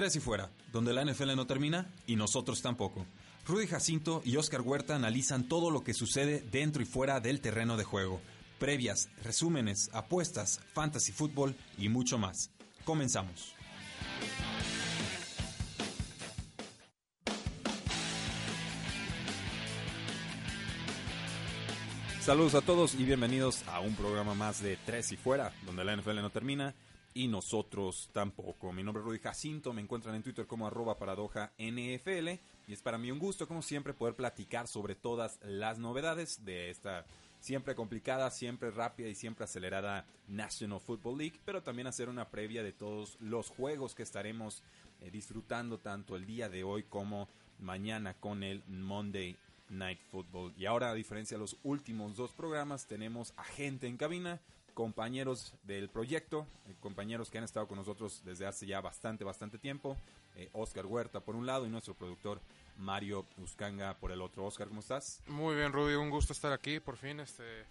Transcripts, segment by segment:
Tres y fuera, donde la NFL no termina y nosotros tampoco. Rudy Jacinto y Oscar Huerta analizan todo lo que sucede dentro y fuera del terreno de juego. Previas, resúmenes, apuestas, fantasy fútbol y mucho más. Comenzamos. Saludos a todos y bienvenidos a un programa más de Tres y Fuera, donde la NFL no termina y nosotros tampoco. Mi nombre es Rudy Jacinto, me encuentran en Twitter como arroba paradoja NFL y es para mí un gusto, como siempre, poder platicar sobre todas las novedades de esta siempre complicada, siempre rápida y siempre acelerada National Football League, pero también hacer una previa de todos los juegos que estaremos eh, disfrutando tanto el día de hoy como mañana con el Monday Night Football. Y ahora, a diferencia de los últimos dos programas, tenemos a gente en cabina, compañeros del proyecto, eh, compañeros que han estado con nosotros desde hace ya bastante, bastante tiempo. Eh, Oscar Huerta por un lado y nuestro productor Mario Uscanga por el otro. Oscar, ¿cómo estás? Muy bien, Rudy, un gusto estar aquí, por fin, este...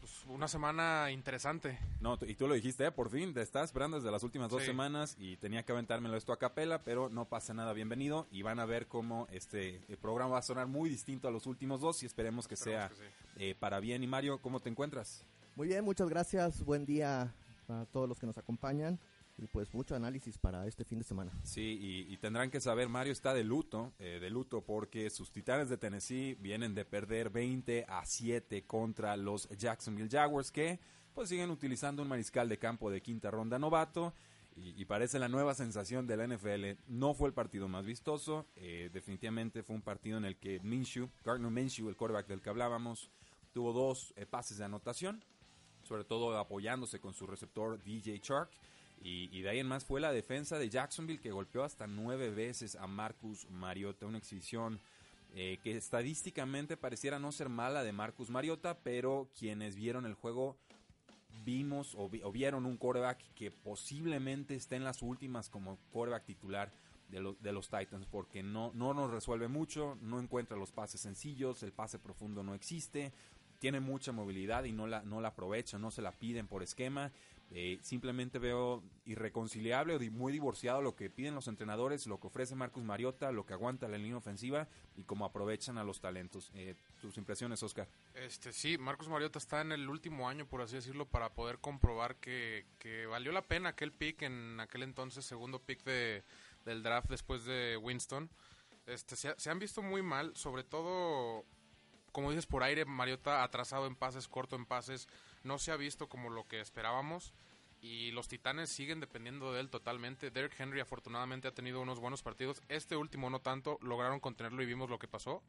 Pues una semana interesante. No, y tú lo dijiste, ¿eh? por fin, te estás esperando desde las últimas dos Sí. semanas y tenía que aventármelo esto a capela, pero no pasa nada, bienvenido y van a ver cómo este el programa va a sonar muy distinto a los últimos dos y esperemos que sea Esperemos que sí. eh, para bien. Y Mario, ¿cómo te encuentras? Muy bien, muchas gracias. Buen día a todos los que nos acompañan. Y pues mucho análisis para este fin de semana. Sí, y, tendrán que saber, Mario está de luto, eh, de luto porque sus Titanes de Tennessee vienen de perder 20 a 7 contra los Jacksonville Jaguars que pues siguen utilizando un mariscal de campo de quinta ronda novato y, y parece la nueva sensación de la NFL. No fue el partido más vistoso, eh, definitivamente fue un partido en el que Minshew, Gardner Minshew, el quarterback del que hablábamos, tuvo dos eh, pases de anotación, sobre todo apoyándose con su receptor DJ Chark. Y, de ahí en más fue la defensa de Jacksonville que golpeó hasta nueve veces a Marcus Mariota, una exhibición eh, que estadísticamente pareciera no ser mala de Marcus Mariota, pero quienes vieron el juego vimos o, vi- o vieron un quarterback que posiblemente esté en las últimas como quarterback titular de, los de los Titans, porque no, no nos resuelve mucho, no encuentra los pases sencillos, el pase profundo no existe, tiene mucha movilidad y no la, no la aprovecha, no se la piden por esquema. Eh, simplemente veo irreconciliable o muy divorciado lo que piden los entrenadores, lo que ofrece Marcus Mariota, lo que aguanta la línea ofensiva y cómo aprovechan a los talentos. Eh, tus impresiones, Oscar. Este, sí, Marcos Mariota está en el último año, por así decirlo, para poder comprobar que, valió la pena aquel pick en aquel entonces, segundo pick de, del draft después de Winston. Este, se han visto muy mal, sobre todo, como dices, por aire, Mariota atrasado en pases, corto en pases, no se ha visto como lo que esperábamos. Y los Titanes siguen dependiendo de él totalmente. Derrick Henry afortunadamente ha tenido unos buenos partidos. Este último no tanto. Lograron contenerlo y vimos lo que pasó.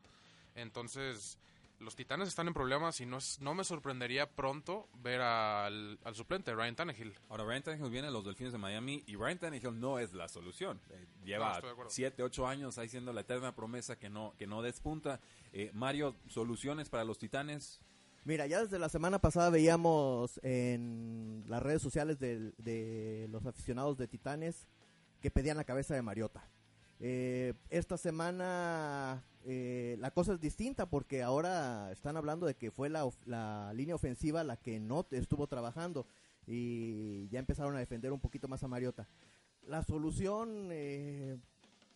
Entonces, los Titanes están en problemas y no, es- no me sorprendería pronto ver al, al suplente, Ryan Tannehill. Ahora, Ryan Tannehill viene a los Delfines de Miami y Ryan Tannehill no es la solución. Eh, No, lleva estoy de acuerdo. 7, 8 años ahí siendo la eterna promesa que no, que no despunta. Eh, Mario, ¿soluciones para los Titanes? Mira, ya desde la semana pasada veíamos en las redes sociales del- de, los aficionados de Titanes que pedían la cabeza de Mariota. Eh, esta semana eh, la cosa es distinta porque ahora están hablando de que fue la, la línea ofensiva la que no estuvo trabajando y ya empezaron a defender un poquito más a Mariota. La solución, eh,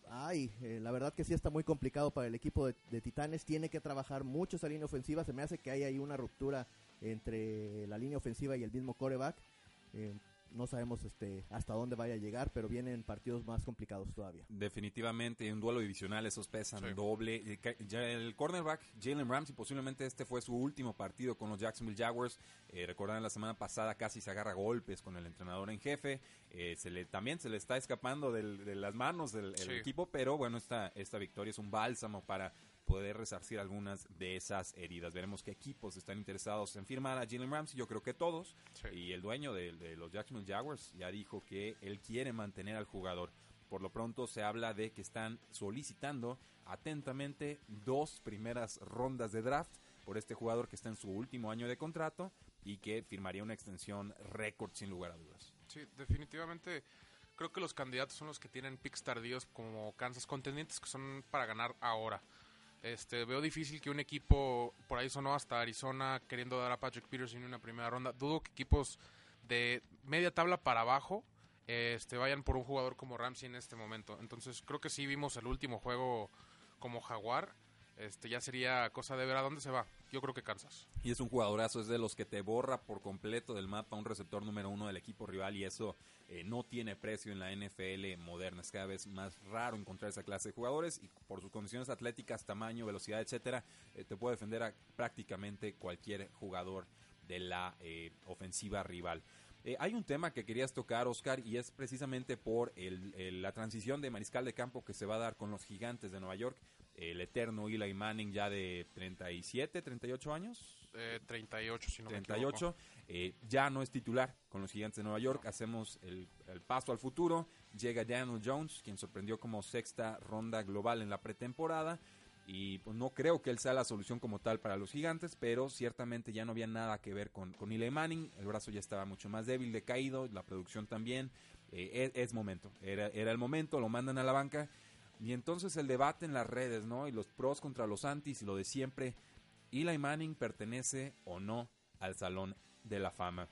ay, eh, la verdad que sí está muy complicado para el equipo de, de Titanes. Tiene que trabajar mucho esa línea ofensiva. Se me hace que hay ahí una ruptura entre la línea ofensiva y el mismo coreback. Eh, no sabemos este hasta dónde vaya a llegar, pero vienen partidos más complicados todavía. Definitivamente, un duelo divisional, esos pesan Sí. doble. Ca- ya El cornerback, Jalen Ramsey, posiblemente este fue su último partido con los Jacksonville Jaguars. Eh, recordarán la semana pasada casi se agarra golpes con el entrenador en jefe. Eh, se le, también se le está escapando del- de las manos del Sí. equipo, pero bueno, esta, esta victoria es un bálsamo para poder resarcir algunas de esas heridas. Veremos qué equipos están interesados en firmar a Jalen Ramsey. Yo creo que todos. Sí. Y el dueño de, de los Jacksonville Jaguars ya dijo que él quiere mantener al jugador. Por lo pronto se habla de que están solicitando atentamente dos primeras rondas de draft por este jugador que está en su último año de contrato y que firmaría una extensión récord sin lugar a dudas. Sí, definitivamente creo que los candidatos son los que tienen picks tardíos como Kansas, contendientes que son para ganar ahora. Este, veo difícil que un equipo, por ahí sonó hasta Arizona queriendo dar a Patrick Peterson una primera ronda. Dudo que equipos de media tabla para abajo este, vayan por un jugador como Ramsey en este momento. Entonces creo que sí vimos el último juego como Jaguar. Este, ya sería cosa de ver a dónde se va. Yo creo que Kansas. Y es un jugadorazo, es de los que te borra por completo del mapa un receptor número uno del equipo rival y eso eh, no tiene precio en la NFL moderna. Es cada vez más raro encontrar esa clase de jugadores y por sus condiciones atléticas, tamaño, velocidad, etcétera, eh, te puede defender a prácticamente cualquier jugador de la eh, ofensiva rival. Eh, hay un tema que querías tocar, Oscar, y es precisamente por el, el, la transición de mariscal de campo que se va a dar con los gigantes de Nueva York. El eterno Eli Manning ya de 37, 38 años. Eh, 38, si no 38. Eh, ya no es titular con los gigantes de Nueva York. Hacemos el, el, paso al futuro. Llega Daniel Jones, quien sorprendió como sexta ronda global en la pretemporada. Y pues, no creo que él sea la solución como tal para los gigantes, pero ciertamente ya no había nada que ver con, con Eli Manning. El brazo ya estaba mucho más débil, decaído, la producción también. Eh, es, es, momento, era, era el momento, lo mandan a la banca. Y entonces el debate en las redes, ¿no? Y los pros contra los antis y lo de siempre. Eli Manning pertenece o no al Salón de la Fama.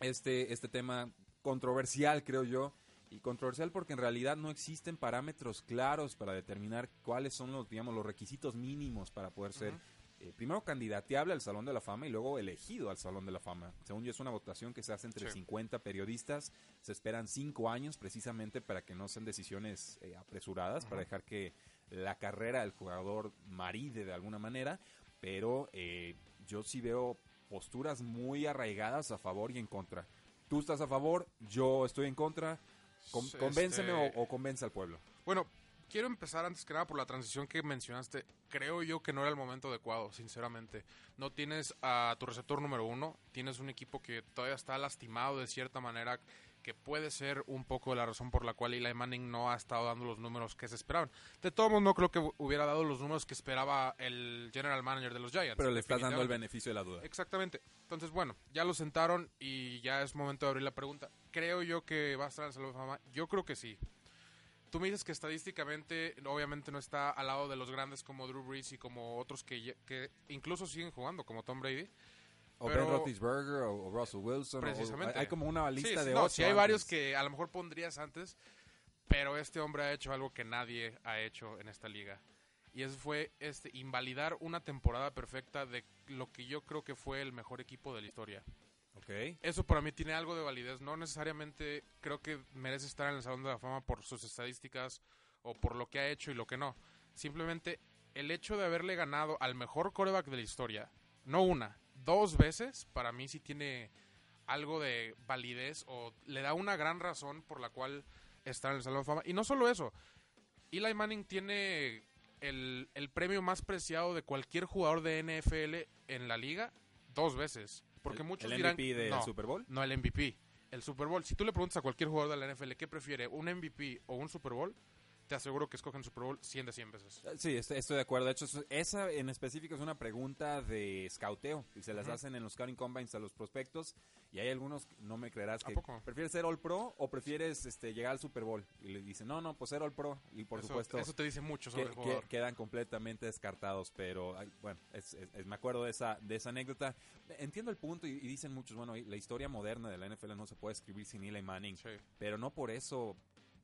Este, este tema controversial, creo yo. Y controversial porque en realidad no existen parámetros claros para determinar cuáles son los, digamos, los requisitos mínimos para poder ser, uh -huh. eh, primero, candidateable al Salón de la Fama y luego elegido al Salón de la Fama. Según yo, es una votación que se hace entre sí. 50 periodistas. Se esperan cinco años precisamente para que no sean decisiones eh, apresuradas, uh -huh. para dejar que la carrera del jugador maride de alguna manera. Pero eh, yo sí veo posturas muy arraigadas a favor y en contra. Tú estás a favor, yo estoy en contra. Con, este... Convénceme o, o, convence al pueblo. Bueno, quiero empezar antes que nada por la transición que mencionaste. Creo yo que no era el momento adecuado, sinceramente. No tienes a tu receptor número uno, tienes un equipo que todavía está lastimado de cierta manera, que puede ser un poco la razón por la cual Eli Manning no ha estado dando los números que se esperaban. De todos modos, no creo que hubiera dado los números que esperaba el general manager de los Giants. Pero le estás dando el beneficio de la duda. Exactamente. Entonces, bueno, ya lo sentaron y ya es momento de abrir la pregunta. ¿Creo yo que va a estar en el Salón de Fama? Yo creo que sí. Tú me dices que estadísticamente, obviamente no está al lado de los grandes como Drew Brees y como otros que, que incluso siguen jugando, como Tom Brady. O pero, Ben Roethlisberger o, o, Russell Wilson. Precisamente. O, hay como una lista sí, de no, ocho. Sí, hay varios que a lo mejor pondrías antes, pero este hombre ha hecho algo que nadie ha hecho en esta liga. Y eso fue este, invalidar una temporada perfecta de lo que yo creo que fue el mejor equipo de la historia. Okay. Eso para mí tiene algo de validez. No necesariamente creo que merece estar en el Salón de la Fama por sus estadísticas o por lo que ha hecho y lo que no. Simplemente el hecho de haberle ganado al mejor coreback de la historia, no una, dos veces, para mí sí tiene algo de validez o le da una gran razón por la cual está en el Salón de Fama. Y no solo eso, Eli Manning tiene el, el premio más preciado de cualquier jugador de NFL en la liga dos veces. Porque ¿El, muchos el dirán, MVP del no, Super Bowl? No, el MVP. El Super Bowl. Si tú le preguntas a cualquier jugador de la NFL qué prefiere, un MVP o un Super Bowl, te aseguro que escogen Super Bowl 100 de 100 veces. Sí, estoy, estoy de acuerdo. De hecho, esa en específico es una pregunta de scouteo y se las uh -huh. hacen en los scouting combines a los prospectos y hay algunos, no me creerás, que prefieres ser All Pro o prefieres este, llegar al Super Bowl y le dicen, no, no, pues ser All Pro y por eso, supuesto... Eso te dice mucho sobre que, el jugador. Que, quedan completamente descartados, pero bueno, es, es, me acuerdo de esa, de esa anécdota. Entiendo el punto y, y, dicen muchos, bueno, la historia moderna de la NFL no se puede escribir sin Eli Manning, sí. pero no por eso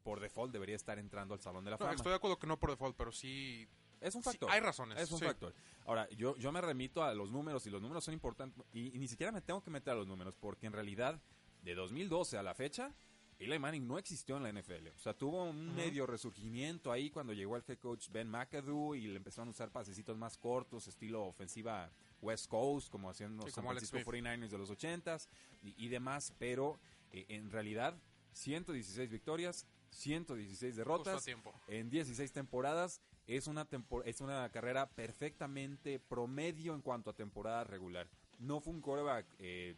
por default debería estar entrando al Salón de la no, Fama. Estoy de acuerdo que no por default, pero sí... Es un factor. Sí, hay razones. Es un sí. factor. Ahora, yo, yo me remito a los números y los números son importantes y, y, ni siquiera me tengo que meter a los números porque en realidad de 2012 a la fecha Eli Manning no existió en la NFL. O sea, tuvo un uh -huh. medio resurgimiento ahí cuando llegó el head coach Ben McAdoo y le empezaron a usar pasecitos más cortos, estilo ofensiva West Coast, como haciendo sí, San Francisco 49ers de los 80s y, y demás, pero eh, en realidad 116 victorias, 116 Justo a derrotas en 16 temporadas. Es una, tempor- es una carrera perfectamente promedio en cuanto a temporada regular. No fue un quarterback eh,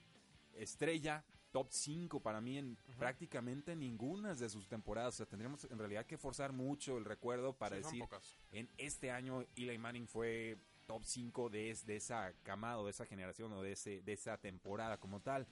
estrella, top 5 para mí en prácticamente ninguna de sus temporadas. O sea, tendríamos en realidad que forzar mucho el recuerdo para Sí, decir en este año Eli Manning fue top 5 de, es- de esa camada o de esa generación o de, ese, de esa temporada como tal.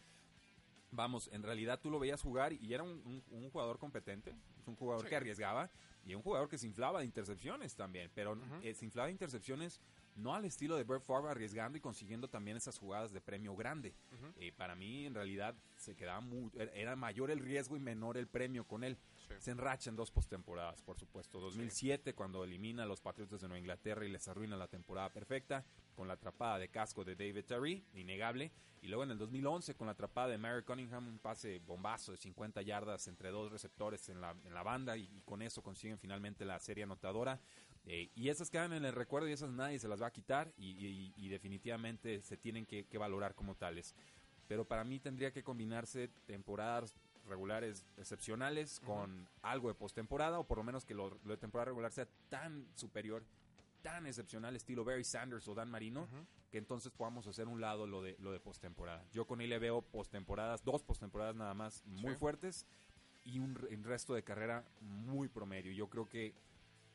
Vamos, en realidad tú lo veías jugar y era un, un- un jugador competente, un jugador Sí. que arriesgaba y un jugador que se inflaba de intercepciones también, pero eh, se inflaba de intercepciones no al estilo de Brett Favre arriesgando y consiguiendo también esas jugadas de premio grande. Eh, para mí en realidad se quedaba muy, era mayor el riesgo y menor el premio con él. Sí. Se enracha en dos postemporadas, por supuesto. 2007, cuando elimina a los Patriotas de Nueva Inglaterra y les arruina la temporada perfecta, con la atrapada de casco de David Terry, innegable. Y luego en el 2011, con la atrapada de Mary Cunningham, un pase bombazo de 50 yardas entre dos receptores en la, en la banda, y, y con eso consiguen finalmente la serie anotadora. Eh, y esas quedan en el recuerdo y esas nadie se las va a quitar, y, y- y definitivamente se tienen que, que valorar como tales. Pero para mí tendría que combinarse temporadas regulares excepcionales con algo de postemporada o por lo menos que lo, lo de temporada regular sea tan superior, tan excepcional estilo Barry Sanders o Dan Marino Ujú. que entonces podamos hacer un lado lo de lo de postemporada. Yo con él le veo postemporadas, dos postemporadas nada más muy Sí. fuertes y un, un resto de carrera muy promedio. Yo creo que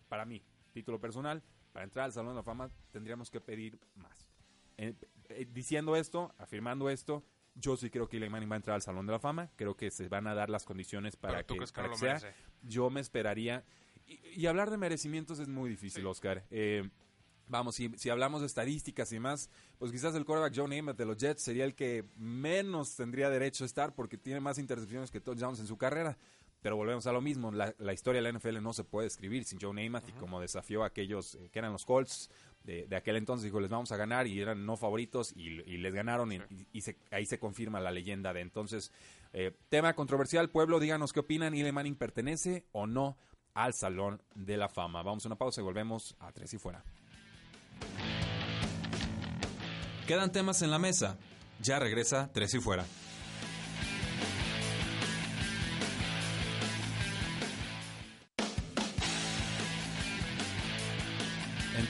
para mí, título personal, para entrar al Salón de la Fama tendríamos que pedir más. Eh, eh, diciendo esto, afirmando esto, yo sí creo que Eli Manning va a entrar al Salón de la Fama. Creo que se van a dar las condiciones para que, para sea. Yo me esperaría. Y, y hablar de merecimientos es muy difícil, Sí. Oscar. Eh, vamos, si, si hablamos de estadísticas y más, pues quizás el quarterback Joe Namath de los Jets sería el que menos tendría derecho a estar porque tiene más intercepciones que touchdowns en su carrera. Pero volvemos a lo mismo, la, la historia de la NFL no se puede escribir sin Joe Namath y como desafió a aquellos eh, que eran los Colts de, de aquel entonces, dijo, les vamos a ganar y eran no favoritos y, y les ganaron y, se- ahí se confirma la leyenda de entonces. eh, tema controversial, pueblo, díganos qué opinan, Eli Manning pertenece o no al Salón de la Fama. Vamos a una pausa y volvemos a Tres y Fuera. Quedan temas en la mesa. Ya regresa Tres y Fuera.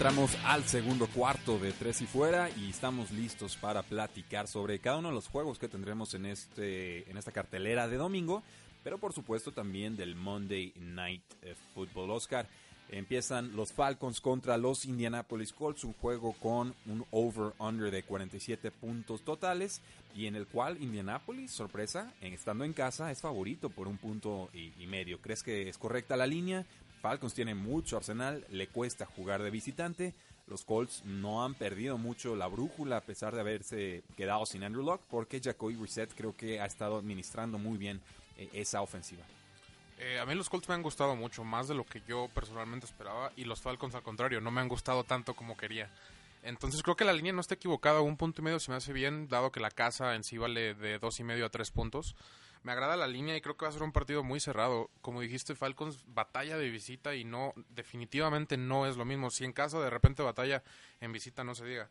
Entramos al segundo cuarto de Tres y Fuera y estamos listos para platicar sobre cada uno de los juegos que tendremos en, este, en esta cartelera de domingo, pero por supuesto también del Monday Night eh, Football. Oscar, empiezan los Falcons contra los Indianapolis Colts, un juego con un over-under de 47 puntos totales y en el cual Indianapolis, sorpresa, estando en casa, es favorito por un punto y, y medio. ¿Crees que es correcta la línea? Falcons tiene mucho arsenal, le cuesta jugar de visitante. Los Colts no han perdido mucho la brújula a pesar de haberse quedado sin Andrew Luck porque Jacoby Brissett creo que ha estado administrando muy bien eh, esa ofensiva. Eh, a mí los Colts me han gustado mucho, más de lo que yo personalmente esperaba, y los Falcons al contrario, no me han gustado tanto como quería. Entonces creo que la línea no está equivocada, un punto y medio se me hace bien, dado que la casa en sí vale de dos y medio a tres puntos. Me agrada la línea y creo que va a ser un partido muy cerrado. Como dijiste, Falcons batalla de visita y no, definitivamente no es lo mismo. Si en casa de repente batalla en visita, no se diga.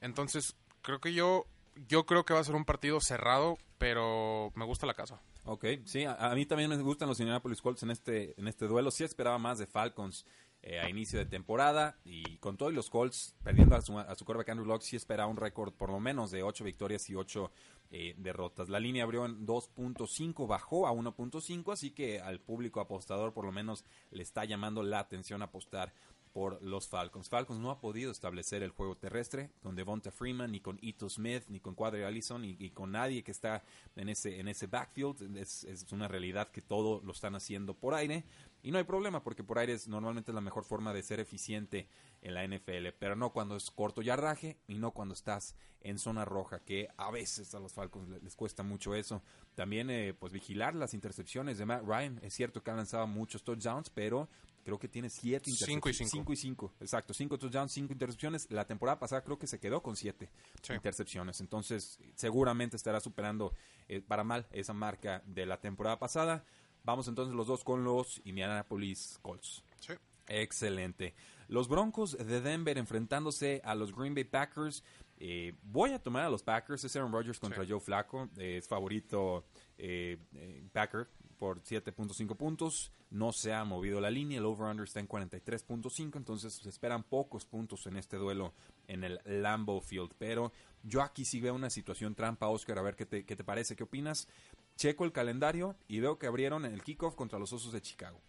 Entonces creo que yo, yo creo que va a ser un partido cerrado, pero me gusta la casa. Ok, sí, a, a mí también me gustan los Indianapolis Colts en este, en este duelo. Sí esperaba más de Falcons eh, a inicio de temporada y con todo y los Colts perdiendo a su, a su Andrew Luck, sí esperaba un récord por lo menos de 8 victorias y 8 eh, derrotas. La línea abrió en 2.5, bajó a 1.5, así que al público apostador por lo menos le está llamando la atención apostar por los Falcons. Falcons no ha podido establecer el juego terrestre con Devonta Freeman, ni con Ito Smith, ni con Quadri Allison, ni, con nadie que está en ese, en ese backfield. Es, una realidad que todo lo están haciendo por aire. Y no hay problema porque por aire es normalmente la mejor forma de ser eficiente en la NFL, pero no cuando es corto yardaje y no cuando estás en zona roja, que a veces a los Falcons le- les cuesta mucho eso. También eh, pues vigilar las intercepciones de Matt Ryan. Es cierto que ha lanzado muchos touchdowns, pero creo que tiene siete Cinco y intercepciones. cinco. Cinco y cinco, exacto. Cinco touchdowns, cinco intercepciones. La temporada pasada creo que se quedó con siete Sí. intercepciones. Entonces, seguramente estará superando eh, para mal esa marca de la temporada pasada. Vamos entonces los dos con los Indianapolis Colts. Sí. Excelente. Los Broncos de Denver enfrentándose a los Green Bay Packers. Eh, voy a tomar a los Packers. Es Aaron Rodgers contra Sí. Joe Flacco. Eh, es favorito eh, eh, Packer. Por 7.5 puntos. No se ha movido la línea. El over-under está en 43.5. Entonces se esperan pocos puntos en este duelo en el Lambeau Field. Pero yo aquí sí veo una situación trampa, Oscar. A ver qué te, qué te parece, qué opinas. Checo el calendario y veo que abrieron el kickoff contra los Osos de Chicago.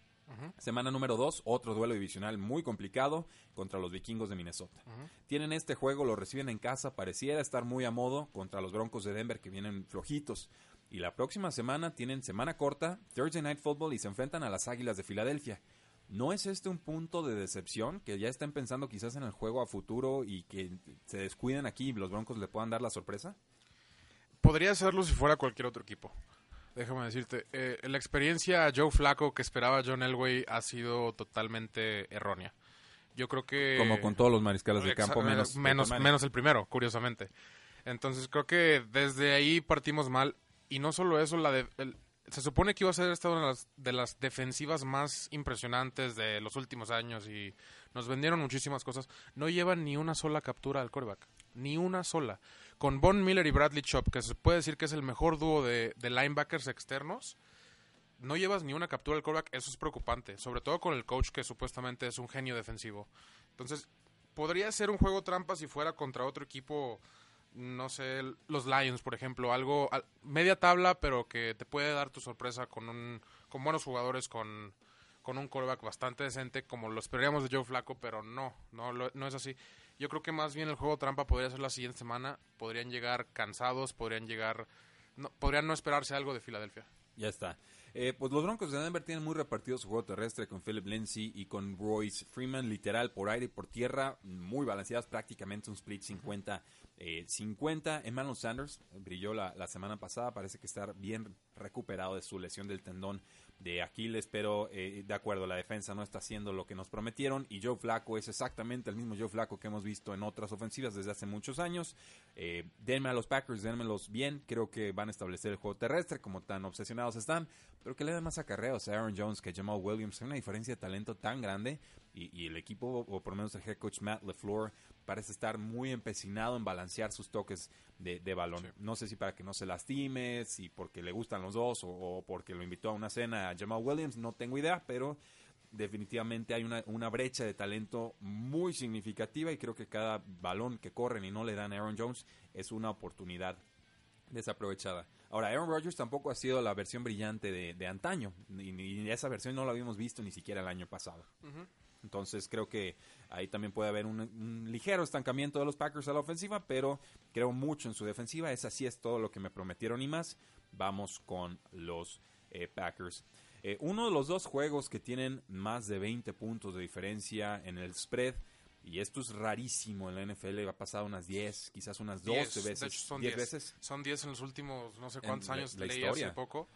Semana número 2, otro duelo divisional muy complicado contra los vikingos de Minnesota. Tienen este juego, lo reciben en casa, pareciera estar muy a modo contra los Broncos de Denver que vienen flojitos. Y la próxima semana tienen semana corta, Thursday Night Football y se enfrentan a las Águilas de Filadelfia. ¿No es este un punto de decepción? Que ya estén pensando quizás en el juego a futuro y que se descuiden aquí y los Broncos le puedan dar la sorpresa? Podría serlo si fuera cualquier otro equipo. Déjame decirte, eh, la experiencia Joe Flaco que esperaba John Elway ha sido totalmente errónea. Yo creo que... Como con todos los mariscales de campo, menos, menos, menos el primero, curiosamente. Entonces creo que desde ahí partimos mal. Y no solo eso, la de, el- se supone que iba a ser esta una de las, de las defensivas más impresionantes de los últimos años y nos vendieron muchísimas cosas. No llevan ni una sola captura al coreback. Ni una sola. Con Von Miller y Bradley Chop, que se puede decir que es el mejor dúo de, de linebackers externos, no llevas ni una captura al coreback, eso es preocupante. Sobre todo con el coach que supuestamente es un genio defensivo. Entonces, podría ser un juego trampa si fuera contra otro equipo, no sé, los Lions, por ejemplo, algo al- media tabla, pero que te puede dar tu sorpresa con un con buenos jugadores, con, con un quarterback bastante decente, como lo esperaríamos de Joe Flaco, pero no, no, lo- no es así. Yo creo que más bien el juego trampa podría ser la siguiente semana, podrían llegar cansados, podrían llegar, no, podrían no esperarse algo de Filadelfia. Ya está. Eh, pues los Broncos de Denver tienen muy repartido su juego terrestre con Philip Lindsay y con Royce Freeman, literal, por aire y por tierra, muy balanceados, prácticamente un split 50. eh, 50. Emmanuel Sanders brilló la, la semana pasada, parece que está bien recuperado de su lesión del tendón de Aquiles, pero eh, de acuerdo, la defensa no está haciendo lo que nos prometieron y Joe Flaco es exactamente el mismo Joe Flaco que hemos visto en otras ofensivas desde hace muchos años. Eh, denme a los Packers, denmelos bien, creo que van a establecer el juego terrestre como tan obsesionados están, pero que le den más acarreos a Aaron Jones que Jamal Williams, hay una diferencia de talento tan grande y, y el equipo, o por lo menos el head coach Matt LeFleur, parece estar muy empecinado en balancear sus toques de, de balón. Sí. No sé si para que no se lastime, si porque le gustan los dos o, o porque lo invitó a una cena a Jamal Williams, no tengo idea, pero definitivamente hay una, una brecha de talento muy significativa y creo que cada balón que corren y no le dan a Aaron Jones es una oportunidad desaprovechada. Ahora, Aaron Rodgers tampoco ha sido la versión brillante de, de antaño, y, y esa versión no la habíamos visto ni siquiera el año pasado. Entonces creo que ahí también puede haber un, un ligero estancamiento de los Packers a la ofensiva, pero creo mucho en su defensiva. Esa sí es todo lo que me prometieron y más. Vamos con los eh, Packers. Eh, uno de los dos juegos que tienen más de 20 puntos de diferencia en el spread, y esto es rarísimo en la NFL, ha pasado unas 10, quizás unas 12 Diez, veces. De hecho, son 10 10 veces. Son 10 en los últimos no sé En cuántos la- años la leí historia. hace poco.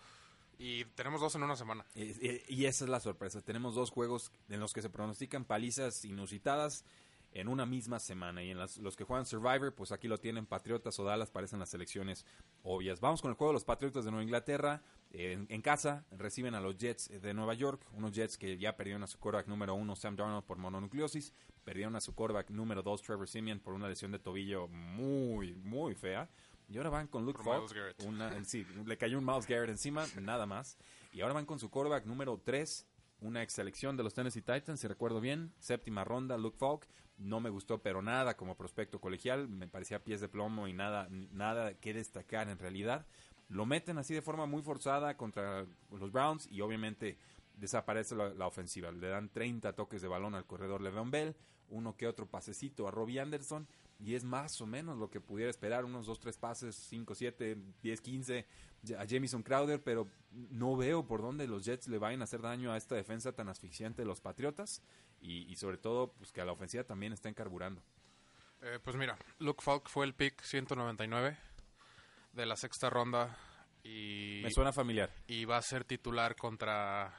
Y tenemos dos en una semana. Y esa es la sorpresa. Tenemos dos juegos en los que se pronostican palizas inusitadas en una misma semana. Y en las- los que juegan Survivor, pues aquí lo tienen Patriotas o Dallas, parecen las selecciones obvias. Vamos con el juego de los Patriotas de Nueva Inglaterra. En, en casa reciben a los Jets de Nueva York. Unos Jets que ya perdieron a su quarterback número uno, Sam Darnold, por mononucleosis. Perdieron a su quarterback número dos, Trevor Simeon, por una lesión de tobillo muy, muy fea. Y ahora van con Luke Falk. Una, sí, le cayó un Miles Garrett encima, nada más. Y ahora van con su quarterback número 3, una ex selección de los Tennessee Titans, si recuerdo bien. Séptima ronda, Luke Falk. No me gustó, pero nada como prospecto colegial. Me parecía pies de plomo y nada, nada que destacar en realidad. Lo meten así de forma muy forzada contra los Browns y obviamente desaparece la, la ofensiva. Le dan 30 toques de balón al corredor Le'Veon Bell, uno que otro pasecito a Robbie Anderson y es más o menos lo que pudiera esperar, unos 2, 3 pases, 5, 7, 10, 15 a Jamison Crowder, pero no veo por dónde los Jets le vayan a hacer daño a esta defensa tan asfixiante de los Patriotas y, y sobre todo pues que a la ofensiva también estén carburando. Eh, pues mira, Luke Falk fue el pick 199 de la sexta ronda y, Me suena familiar. y va a ser titular contra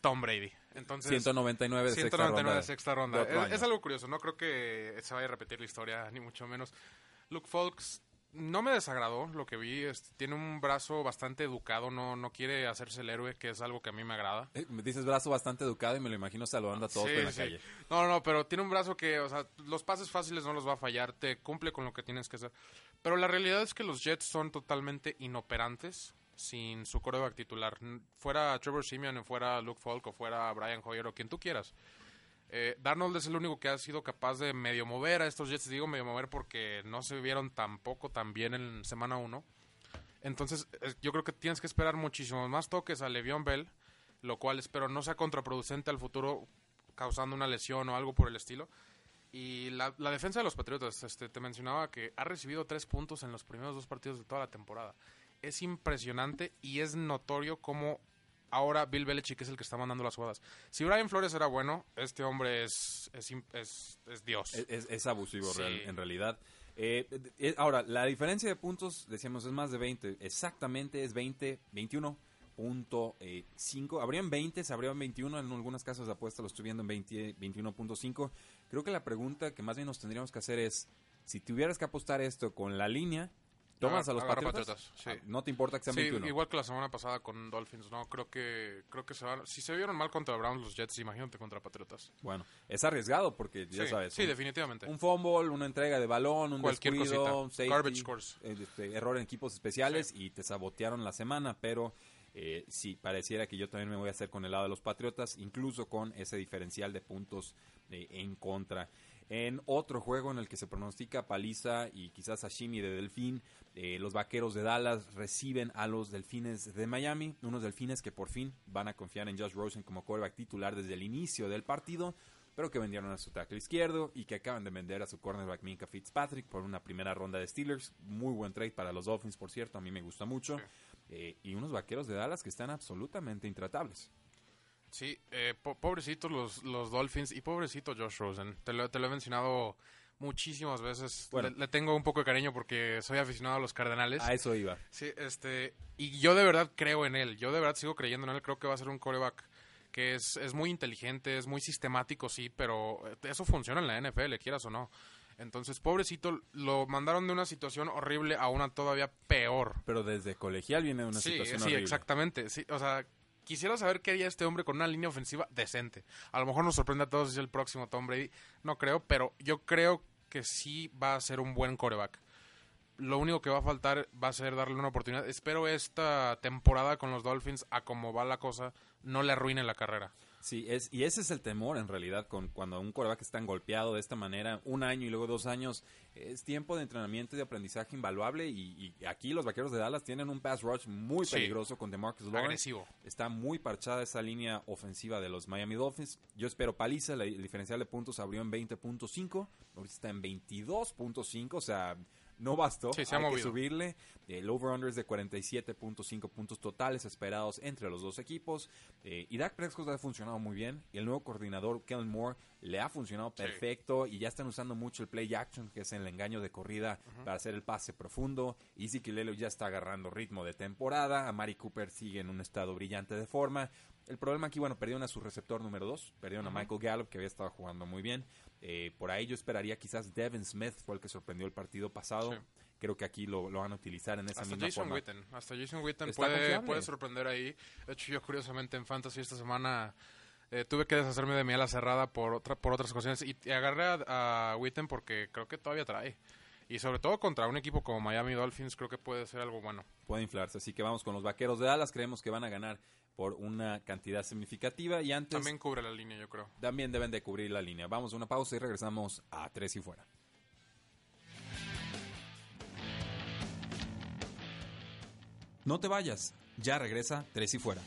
Tom Brady. Entonces, 199 de 199 sexta ronda. de sexta ronda. Es, es algo curioso, no creo que se vaya a repetir la historia, ni mucho menos. Luke Falks no me desagradó lo que vi. es- tiene un brazo bastante educado, no, no quiere hacerse el héroe, que es algo que a mí me agrada. Eh, Me dices brazo bastante educado y me lo imagino saludando a todos Sí, en la sí. calle. No, no, pero tiene un brazo que, o sea, los pases fáciles no los va a fallar, te cumple con lo que tienes que hacer. Pero la realidad es que los Jets son totalmente inoperantes sin su coreback titular. Fuera Trevor Simeon, fuera Luke Falk, o fuera Brian Hoyer, o quien tú quieras. Eh, Darnold es el único que ha sido capaz de medio mover a estos Jets. Digo medio mover porque no se vieron tampoco tan bien en semana 1. Entonces, yo creo que tienes que esperar muchísimos más toques a Le'Veon Bell, lo cual espero no sea contraproducente al futuro, causando una lesión o algo por el estilo. Y la, la defensa de los Patriotas, este, te mencionaba que ha recibido tres puntos en los primeros dos partidos de toda la temporada. Es impresionante y es notorio cómo ahora Bill Belichick es el que está mandando las jugadas. Si Brian Flores era bueno, este hombre es, es, es- es Dios. Es, abusivo Sí. real- en realidad. Eh, eh, ahora, la diferencia de puntos, decíamos, es más de 20. Exactamente es 20, 21.5. Habrían 20, se habrían 21. En algunas casas de apuesta lo estoy viendo en 20, 21.5. Creo que la pregunta que más bien nos tendríamos que hacer es, si tuvieras que apostar esto con la línea, ¿tomas a los Patriotas? Patriotas, sí. Ah, No te importa que sean Sí, 21. igual que la semana pasada con Dolphins, ¿no? Creo que, creo que se van, si se vieron mal contra Browns los Jets, imagínate contra Patriotas. Bueno, es arriesgado porque ya sí, sabes. sí, un- definitivamente. un fumble, una entrega de balón, un Cualquier descuido, cosita. safety, Garbage scores. eh, este, error en equipos especiales y te sabotearon la semana, pero eh, sí, pareciera que yo también me voy a hacer con el lado de los Patriotas, incluso con ese diferencial de puntos eh, en contra. En otro juego en el que se pronostica paliza y quizás sashimi de Delfín, eh, los Vaqueros de Dallas reciben a los Delfines de Miami, unos Delfines que por fin van a confiar en Josh Rosen como quarterback titular desde el inicio del partido, pero que vendieron a su tackle izquierdo y que acaban de vender a su cornerback Minka Fitzpatrick por una primera ronda de Steelers. Muy buen trade para los Dolphins, por cierto, a mí me gusta mucho. Eh, y unos Vaqueros de Dallas que están absolutamente intratables. Sí, eh, po- pobrecitos los, los Dolphins y pobrecito Josh Rosen. Te lo, te lo he mencionado muchísimas veces. Bueno. Le, le tengo un poco de cariño porque soy aficionado a los Cardenales. A eso iba. Sí, este, y yo de verdad creo en él. Yo de verdad sigo creyendo en él. Creo que va a ser un coreback que es, es muy inteligente, es muy sistemático, sí, pero eh, eso funciona en la NFL, quieras o no. Entonces, pobrecito, lo mandaron de una situación horrible a una todavía peor. Pero desde colegial viene una sí, situación sí, horrible. exactamente. Sí, o sea, quisiera saber qué haría este hombre con una línea ofensiva decente. A lo mejor nos sorprende a todos si es el próximo Tom Brady. No creo, pero yo creo que sí va a ser un buen coreback. Lo único que va a faltar va a ser darle una oportunidad. Espero esta temporada con los Dolphins, a como va la cosa, no le arruine la carrera. Sí, es, y ese es el temor en realidad con cuando un coreback es tan golpeado de esta manera, un año y luego dos años, es tiempo de entrenamiento y de aprendizaje invaluable y, y aquí los vaqueros de Dallas tienen un pass rush muy Sí. peligroso con DeMarcus Lawrence. Agresivo. Está muy parchada esa línea ofensiva de los Miami Dolphins. Yo espero paliza, el diferencial de puntos abrió en 20.5, ahorita está en 22.5, o sea, no bastó, Sí, se ha hay que subirle. El over-under es de 47.5 puntos totales esperados entre los dos equipos. Eh, y Dak Prescott ha funcionado muy bien. Y el nuevo coordinador, Kellen Moore, le ha funcionado Sí. perfecto. Y ya están usando mucho el play action, que es el engaño de corrida, para hacer el pase profundo. Easy Kilelo ya está agarrando ritmo de temporada. A Mari Cooper sigue en un estado brillante de forma. El problema aquí, bueno, perdieron a su receptor número 2. Perdieron a Michael Gallup, que había estado jugando muy bien. Eh, por ahí yo esperaría quizás Devin Smith fue el que sorprendió el partido pasado. Sí. Creo que aquí lo, lo van a utilizar en esa Hasta misma Jason forma. Witten. Hasta Jason Witten puede, puede sorprender ahí. De hecho, yo curiosamente en Fantasy esta semana eh, tuve que deshacerme de mi ala cerrada por, otra, por otras ocasiones y, y agarré a, a Witten porque creo que todavía trae. Y sobre todo contra un equipo como Miami Dolphins creo que puede ser algo bueno. puede inflarse. Así que vamos con los vaqueros de Dallas. Creemos que van a ganar por una cantidad significativa. Y antes También cubre la línea, yo creo. también deben de cubrir la línea. Vamos a una pausa y regresamos a tres y fuera. No te vayas. Ya regresa tres y fuera.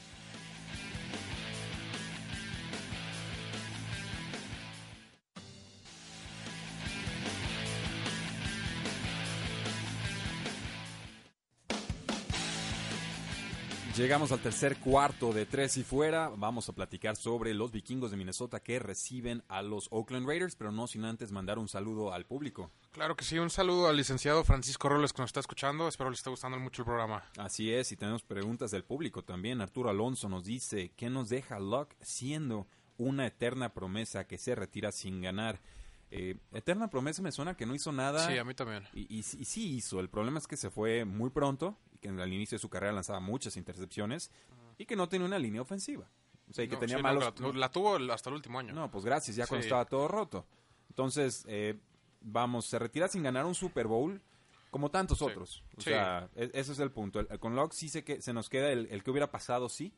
Llegamos al tercer cuarto de tres y fuera. Vamos a platicar sobre los vikingos de Minnesota que reciben a los Oakland Raiders, pero no sin antes mandar un saludo al público. Claro que sí, un saludo al licenciado Francisco Robles que nos está escuchando. Espero le esté gustando mucho el programa. Así es, y tenemos preguntas del público también. Arturo Alonso nos dice, ¿qué nos deja Luck siendo una eterna promesa que se retira sin ganar? Eh, eterna promesa me suena que no hizo nada. Sí, a mí también. Y, y, sí- y sí hizo. El problema es que se fue muy pronto que al inicio de su carrera lanzaba muchas intercepciones y que no tenía una línea ofensiva. O sea, y que No, tenía sí, malos... la, la tuvo hasta el último año. No, pues gracias, ya cuando estaba todo roto. Entonces, eh, vamos, se retira sin ganar un Super Bowl. como tantos Sí. otros. O sea, e- ese es el punto. El- con Locke sí sé que se nos queda el, el que hubiera pasado, sí,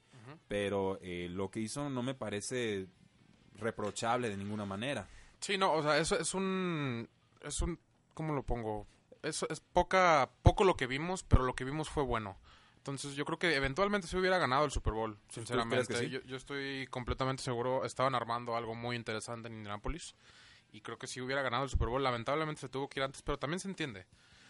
pero eh, lo que hizo no me parece reprochable de ninguna manera. Sí, no, o sea, eso es un... Es un... ¿Cómo lo pongo? Es, es poca, poco lo que vimos, pero lo que vimos fue bueno. Entonces yo creo que eventualmente se hubiera ganado el Super Bowl, sinceramente. sí? yo, yo estoy completamente seguro, estaban armando algo muy interesante en Indianapolis y creo que si hubiera ganado el Super Bowl, lamentablemente se tuvo que ir antes, pero también se entiende.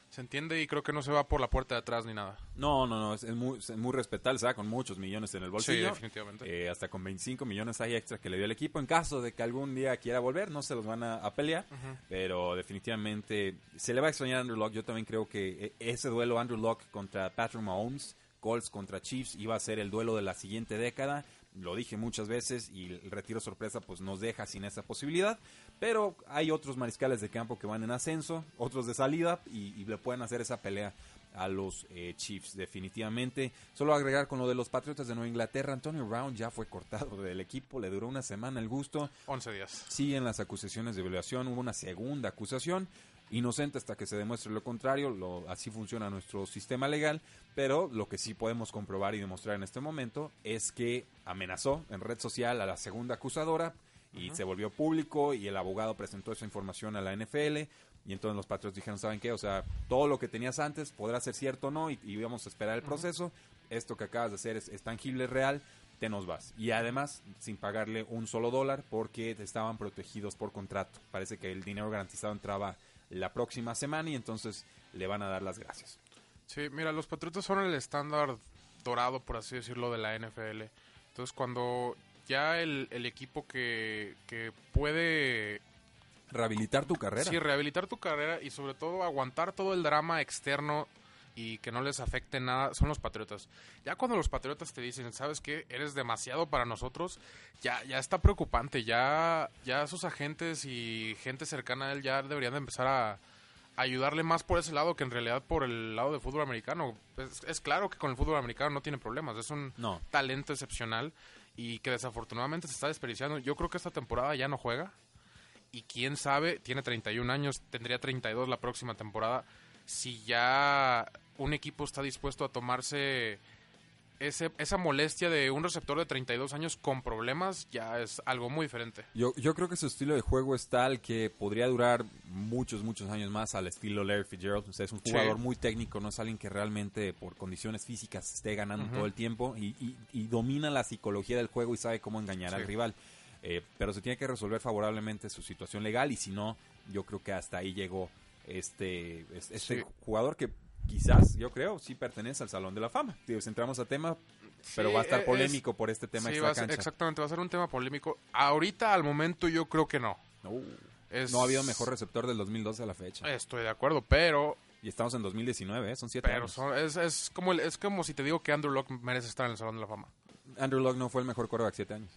Se entiende y creo que no se va por la puerta de atrás ni nada. No, no, no, es, es muy, es muy respetable, ¿sabes? Con muchos millones en el Sí, bolsillo. definitivamente. Eh, hasta con 25 millones hay extra que le dio el equipo. En caso de que algún día quiera volver, no se los van a, a pelear. Pero definitivamente se le va a extrañar a Andrew Locke. Yo también creo que eh, ese duelo Andrew Locke contra Patrick Mahomes, Colts contra Chiefs, iba a ser el duelo de la siguiente década. Lo dije muchas veces y el retiro sorpresa pues nos deja sin esa posibilidad. Pero hay otros mariscales de campo que van en ascenso, otros de salida y, y le pueden hacer esa pelea a los eh, Chiefs definitivamente. Solo agregar con lo de los Patriotas de Nueva Inglaterra, Antonio Brown ya fue cortado del equipo, le duró una semana el gusto. 11 días. Siguen las acusaciones de violación, hubo una segunda acusación, inocente hasta que se demuestre lo contrario, lo, así funciona nuestro sistema legal, pero lo que sí podemos comprobar y demostrar en este momento es que amenazó en red social a la segunda acusadora y se volvió público y el abogado presentó esa información a la NFL y entonces los Patriots dijeron, ¿saben qué? O sea, todo lo que tenías antes podrá ser cierto o no y, y íbamos a esperar el proceso, esto que acabas de hacer es, es tangible, es real, te nos vas. Y además, sin pagarle un solo dólar porque estaban protegidos por contrato. Parece que el dinero garantizado entraba la próxima semana y entonces le van a dar las gracias. Sí, mira, los Patriotas son el estándar dorado, por así decirlo, de la NFL. Entonces, cuando ya el, el equipo que, que puede Rehabilitar tu carrera. sí, rehabilitar tu carrera y sobre todo aguantar todo el drama externo y que no les afecte nada son los Patriotas. Ya cuando los Patriotas te dicen, ¿sabes qué? Eres demasiado para nosotros, ya, ya está preocupante. Ya, ya sus agentes y gente cercana a él ya deberían de empezar a ayudarle más por ese lado que en realidad por el lado de fútbol americano. Es, es claro que con el fútbol americano no tiene problemas, es un No. talento excepcional y que desafortunadamente se está desperdiciando. Yo creo que esta temporada ya no juega y quién sabe, tiene 31 años, tendría 32 la próxima temporada. Si ya un equipo está dispuesto a tomarse ese, esa molestia de un receptor de 32 años con problemas, ya es algo muy diferente. Yo, yo creo que su estilo de juego es tal que podría durar muchos, muchos años más al estilo Larry Fitzgerald. O sea, es un Sí. jugador muy técnico, no es alguien que realmente por condiciones físicas esté ganando todo el tiempo y, y- y domina la psicología del juego y sabe cómo engañar Sí. al rival. Eh, pero se tiene que resolver favorablemente su situación legal y si no, yo creo que hasta ahí llegó este, es- este Sí. jugador que quizás, yo creo, sí pertenece al Salón de la Fama. Digo, si entramos a tema, pero Sí, va a estar es- polémico por este tema sí, extra va a ser- cancha. exactamente, va a ser un tema polémico. Ahorita, al momento, yo creo que no. No. Es- No ha habido mejor receptor del 2012 a la fecha. Estoy de acuerdo, pero Y estamos en 2019, ¿eh? son siete pero años. son- es, es como el- es como si te digo que Andrew Locke merece estar en el Salón de la Fama. Andrew Locke no fue el mejor quarterback siete años.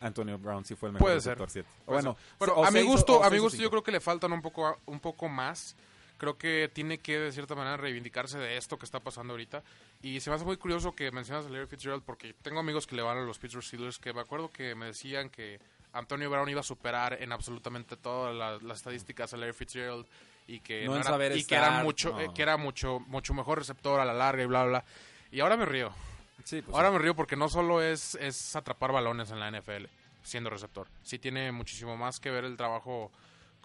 Antonio Brown sí fue el mejor Puede ser. receptor siete. Bueno. Bueno, a mi gusto, o a mi gusto yo creo que le faltan un poco un poco más. Creo que tiene que de cierta manera reivindicarse de esto que está pasando ahorita. Y se me hace muy curioso que mencionas a Larry Fitzgerald porque tengo amigos que le van a los Pittsburgh Steelers que me acuerdo que me decían que Antonio Brown iba a superar en absolutamente todas las, las estadísticas a Larry Fitzgerald y que No era, y que era mucho no. eh, que era mucho mucho mejor receptor a la larga y bla bla. bla. Y ahora me río. Sí, pues Ahora sí. me río porque no solo es, es atrapar balones en la NFL siendo receptor. Sí tiene muchísimo más que ver el trabajo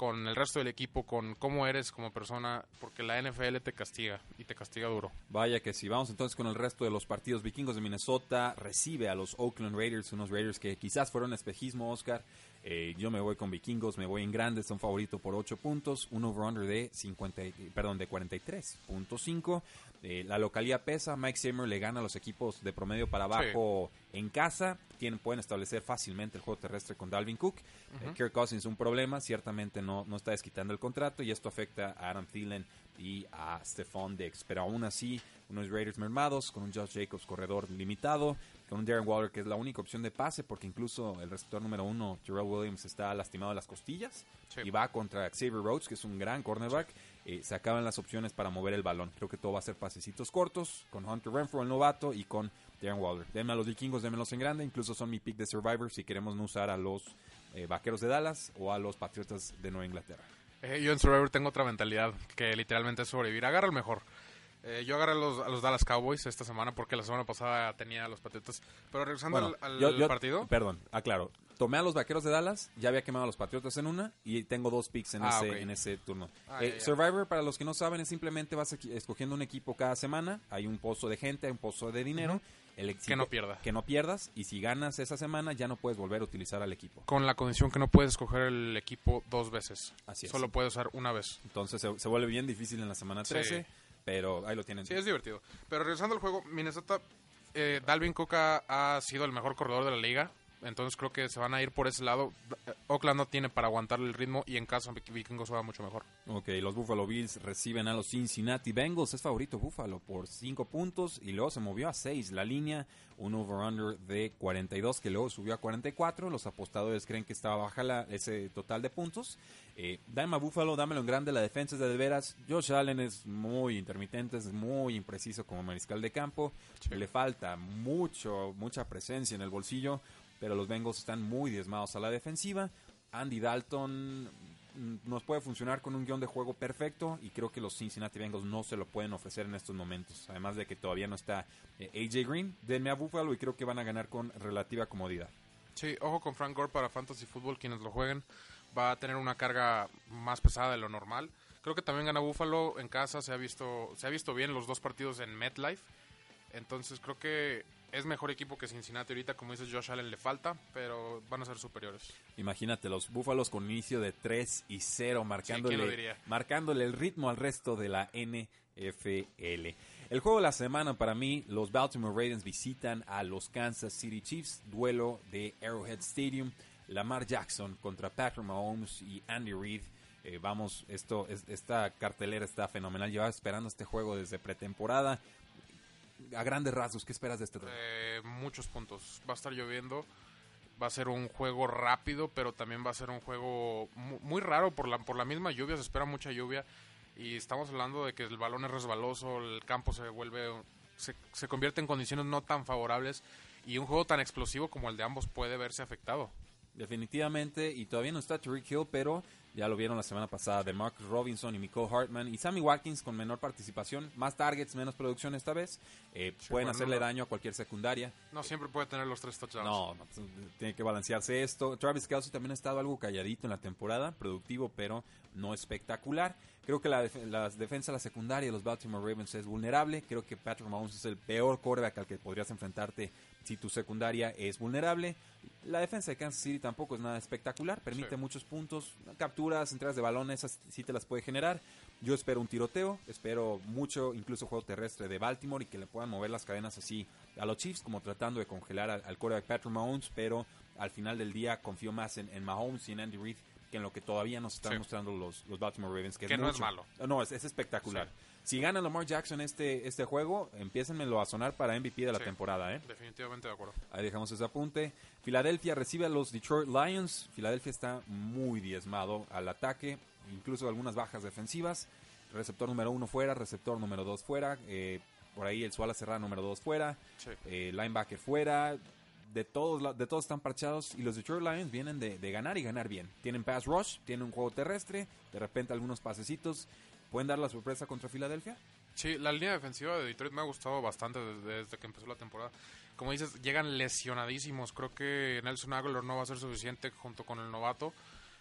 con el resto del equipo, con cómo eres como persona, porque la NFL te castiga y te castiga duro. Vaya que sí. Vamos entonces con el resto de los partidos. Vikingos de Minnesota recibe a los Oakland Raiders, unos Raiders que quizás fueron espejismo, Oscar. Eh, yo me voy con Vikingos, me voy en grande, son favorito por 8 puntos, un over-under de 50, y- perdón, de 43.5. Eh, la localidad pesa, Mike Zimmer le gana a los equipos de promedio para abajo en casa, tienen, pueden establecer fácilmente el juego terrestre con Dalvin Cook. Eh, Kirk Cousins un problema, ciertamente no, no está desquitando el contrato y esto afecta a Adam Thielen y a Stephon Diggs, pero aún así unos Raiders mermados con un Josh Jacobs corredor limitado, con un Darren Waller que es la única opción de pase porque incluso el receptor número uno, Terrell Williams, está lastimado de las costillas Sí. y va contra Xavier Rhodes, que es un gran cornerback. Eh, se acaban las opciones para mover el balón. Creo que todo va a ser pasecitos cortos con Hunter Renfro, el novato, y con Darren Waller. Denme a los vikingos, démelos en grande. Incluso son mi pick de Survivor si queremos no usar a los eh, vaqueros de Dallas o a los patriotas de Nueva Inglaterra. Eh, yo en Survivor tengo otra mentalidad que literalmente es sobrevivir. Agarra el mejor. Eh, yo agarré a los, a los Dallas Cowboys esta semana porque la semana pasada tenía a los Patriotas. Pero regresando Bueno, al, al yo- yo- partido. Perdón, aclaro. Tomé a los vaqueros de Dallas, ya había quemado a los Patriotas en una y tengo dos picks en, Ah, ese, en ese turno. Ah, Eh. Survivor, para los que no saben, es simplemente vas escogiendo un equipo cada semana. Hay un pozo de gente, hay un pozo de dinero. El Que no pierda. Que no pierdas. Y si ganas esa semana, ya no puedes volver a utilizar al equipo. Con la condición que no puedes escoger el equipo dos veces. Así es. Solo puedes usar una vez. Entonces se, se vuelve bien difícil en la semana Sí. 13. Pero ahí lo tienen. Sí, es divertido. Pero regresando al juego, Minnesota, eh, Dalvin Cook ha sido el mejor corredor de la liga. Entonces creo que se van a ir por ese lado. Oakland no tiene para aguantarle el ritmo y en casa Vikingos juega mucho mejor. Ok, los Buffalo Bills reciben a los Cincinnati Bengals. Es favorito Buffalo por 5 puntos y luego se movió a 6. La línea, un over-under de 42 que luego subió a 44. Los apostadores creen que estaba baja la- ese total de puntos. Eh, dame a Buffalo, dámelo en grande. La defensa es de, de veras. Josh Allen es muy intermitente, es muy impreciso como mariscal de campo. Le falta mucho, mucha presencia en el bolsillo. Pero los Bengals están muy diezmados a la defensiva. Andy Dalton mm, nos puede funcionar con un guion de juego perfecto y creo que los Cincinnati Bengals no se lo pueden ofrecer en estos momentos. Además de que todavía no está eh, AJ Green, denme a Buffalo y creo que van a ganar con relativa comodidad. Sí, ojo con Frank Gore para Fantasy Football, quienes lo jueguen. Va a tener una carga más pesada de lo normal. Creo que también gana Buffalo en casa, se ha visto, se ha visto bien los dos partidos en MetLife. Entonces creo que es mejor equipo que Cincinnati ahorita, como dices Josh Allen le falta, pero van a ser superiores. Imagínate los Búfalos con inicio de 3 y 0, ¿quién lo marcándole, marcándole el ritmo al resto de la NFL. El juego de la semana para mí, los Baltimore Ravens visitan a los Kansas City Chiefs, duelo de Arrowhead Stadium, Lamar Jackson contra Patrick Mahomes y Andy Reid. Eh, vamos, esto, es- esta cartelera está fenomenal. Llevaba esperando este juego desde pretemporada. A grandes rasgos, ¿qué esperas de este duelo? Eh, muchos puntos. Va a estar lloviendo. Va a ser un juego rápido, pero también va a ser un juego mu- muy raro por la, por la misma lluvia. Se espera mucha lluvia. Y estamos hablando de que el balón es resbaloso, el campo se vuelve. Se, se convierte en condiciones no tan favorables. Y un juego tan explosivo como el de ambos puede verse afectado. Definitivamente, y todavía no está Tariq Hill, pero ya lo vieron la semana pasada de Marcus Robinson y Nicole Hartman y Sammy Watkins con menor participación, más targets, menos producción esta vez. Eh, Sí, pueden bueno, hacerle no. daño a cualquier secundaria. No siempre puede tener los tres touchdowns. No, no, pues, tiene que balancearse esto. Travis Kelsey también ha estado algo calladito en la temporada, productivo, pero no espectacular. Creo que la, def- la defensa, la secundaria de los Baltimore Ravens es vulnerable. Creo que Patrick Mahomes es el peor quarterback al que podrías enfrentarte si tu secundaria es vulnerable. La defensa de Kansas City tampoco es nada espectacular, permite Sí. muchos puntos, capturas, entregas de balón, esas sí te las puede generar. Yo espero un tiroteo, espero mucho, incluso juego terrestre de Baltimore y que le puedan mover las cadenas así a los Chiefs, como tratando de congelar al, al quarterback Patrick Mahomes, pero al final del día confío más en, en Mahomes y en Andy Reid que en lo que todavía nos están Sí. mostrando los, los Baltimore Ravens. Que, Que no es malo. No, es, es espectacular. Si gana Lamar Jackson este, este juego, empiécenmelo a sonar para MVP de la Sí. temporada, ¿eh? Definitivamente de acuerdo. Ahí dejamos ese apunte. Filadelfia recibe a los Detroit Lions. Filadelfia está muy diezmado al ataque, incluso algunas bajas defensivas. Receptor número uno fuera, receptor número dos fuera. eh, por ahí el Suala Serrano número dos fuera. Sí. eh, linebacker fuera. De todos, de todos están parchados y los Detroit Lions vienen de, de ganar y ganar bien. Tienen pass rush, tienen un juego terrestre, de repente algunos pasecitos. ¿Pueden dar la sorpresa contra Filadelfia? Sí, la línea defensiva de Detroit me ha gustado bastante desde, desde que empezó la temporada. Como dices, llegan lesionadísimos. Creo que Nelson Aguilar no va a ser suficiente junto con el novato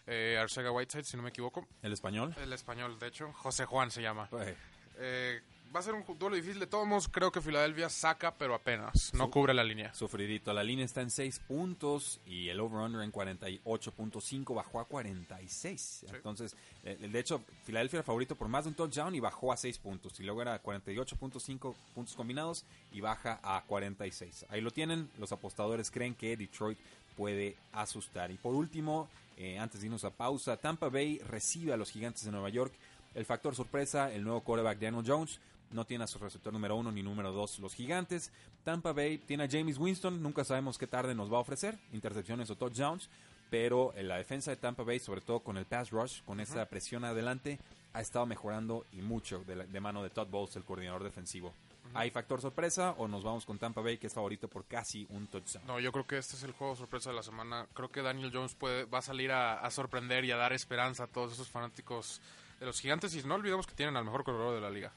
eh, Arcega Whiteside, si no me equivoco. El español. El español, de hecho. José Juan se llama. Pues, Eh, va a ser un duelo difícil. De todos modos, creo que Filadelfia saca, pero apenas. No cubre la línea. Sufridito. La línea está en 6 puntos y el over-under en 48.5 bajó a 46. Entonces, eh, de hecho, Filadelfia era favorito por más de un touchdown y bajó a 6 puntos. Y luego era 48.5 puntos combinados y baja a 46. Ahí lo tienen. Los apostadores creen que Detroit puede asustar. Y por último, eh, antes de irnos a pausa, Tampa Bay recibe a los gigantes de Nueva York. El factor sorpresa, el nuevo quarterback Daniel Jones. No tiene a su receptor número uno ni número dos los gigantes. Tampa Bay tiene a James Winston. Nunca sabemos qué tarde nos va a ofrecer. Intercepciones o touchdowns. Pero en la defensa de Tampa Bay, sobre todo con el pass rush, con esa presión adelante, ha estado mejorando y mucho de, la- de mano de Todd Bowles, el coordinador defensivo. ¿Hay factor sorpresa o nos vamos con Tampa Bay que es favorito por casi un touchdown? No, yo creo que este es el juego sorpresa de la semana. Creo que Daniel Jones puede, va a salir a, a sorprender y a dar esperanza a todos esos fanáticos de los gigantes. Y no olvidemos que tienen al mejor corredor de la liga.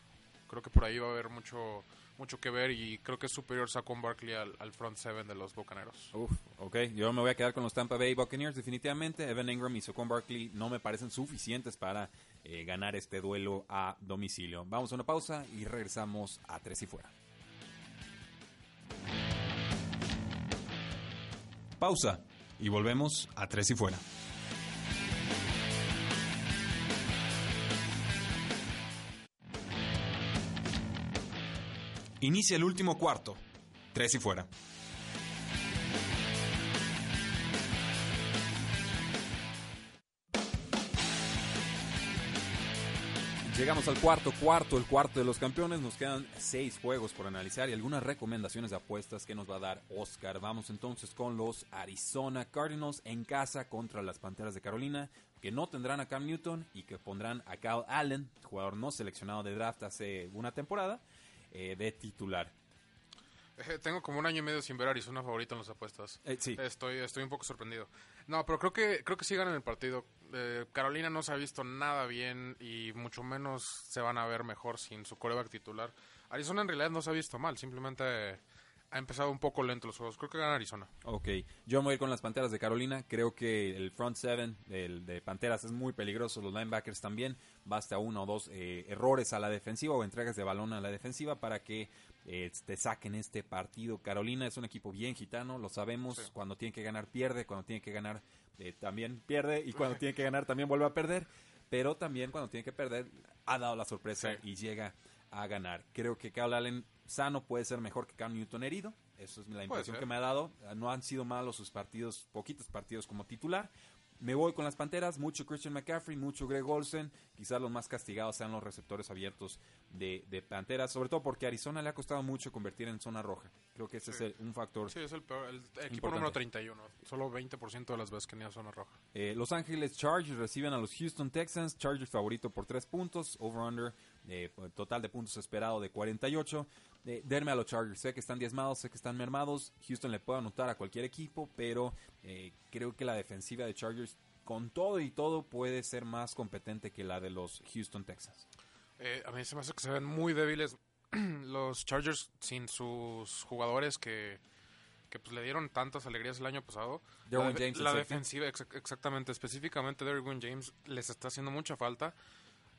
Creo que por ahí va a haber mucho mucho que ver y creo que es superior Saquon Barkley al, front seven de los Bucaneros. Uf, ok, yo me voy a quedar con los Tampa Bay Buccaneers definitivamente. Evan Ingram y Saquon Barkley no me parecen suficientes para eh, ganar este duelo a domicilio. Vamos a una pausa y regresamos a Tres y Fuera. Pausa y volvemos a Tres y Fuera. Inicia el último cuarto. Tres y fuera. Llegamos al cuarto cuarto, el cuarto de los campeones. Nos quedan seis juegos por analizar y algunas recomendaciones de apuestas que nos va a dar Oscar. Vamos entonces con los Arizona Cardinals en casa contra las Panteras de Carolina, que no tendrán a Cam Newton y que pondrán a Kyle Allen, jugador no seleccionado de draft hace una temporada, eh, de titular. Eh, tengo como un año y medio sin ver a Arizona favorito en las apuestas. Eh, sí. Estoy, estoy un poco sorprendido. No, pero creo que, creo que sí ganan el partido. Eh, Carolina no se ha visto nada bien y mucho menos se van a ver mejor sin su coreback titular. Arizona en realidad no se ha visto mal, simplemente ha empezado un poco lento los juegos. Creo que gana Arizona. Ok, yo me voy a ir con las Panteras de Carolina. Creo que el front seven del, de Panteras es muy peligroso. Los linebackers también. Basta uno o dos eh, errores a la defensiva o entregas de balón a la defensiva para que eh, te saquen este partido. Carolina es un equipo bien gitano, lo sabemos. Sí. Cuando tiene que ganar, pierde. Cuando tiene que ganar, eh, también pierde. Y cuando tiene que ganar, también vuelve a perder. Pero también cuando tiene que perder, ha dado la sorpresa Sí. y llega a ganar. Creo que Kyle Allen sano puede ser mejor que Cam Newton herido. Eso es la impresión que me ha dado. No han sido malos sus partidos, poquitos partidos como titular. Me voy con las Panteras, mucho Christian McCaffrey, mucho Greg Olsen. Quizás los más castigados sean los receptores abiertos de, de Panteras, sobre todo porque a Arizona le ha costado mucho convertir en zona roja. Creo que ese Sí. es el- un factor. Sí, es el, peor, el equipo Importante. número 31. Solo 20% de las veces que ni a zona roja. Eh, Los Ángeles Chargers reciben a los Houston Texans. Chargers favorito por 3 puntos. Over-under, eh, total de puntos esperado de 48. Eh, denme a los Chargers. Sé que están diezmados, sé que están mermados. Houston le puede anotar a cualquier equipo, pero eh, creo que la defensiva de Chargers, con todo y todo, puede ser más competente que la de los Houston Texans. Eh, a mí se me hace que se ven muy débiles los Chargers sin sus jugadores que, que pues, le dieron tantas alegrías el año pasado. Derwin la de- James, la defensiva, ex- exactamente, específicamente Derwin James les está haciendo mucha falta.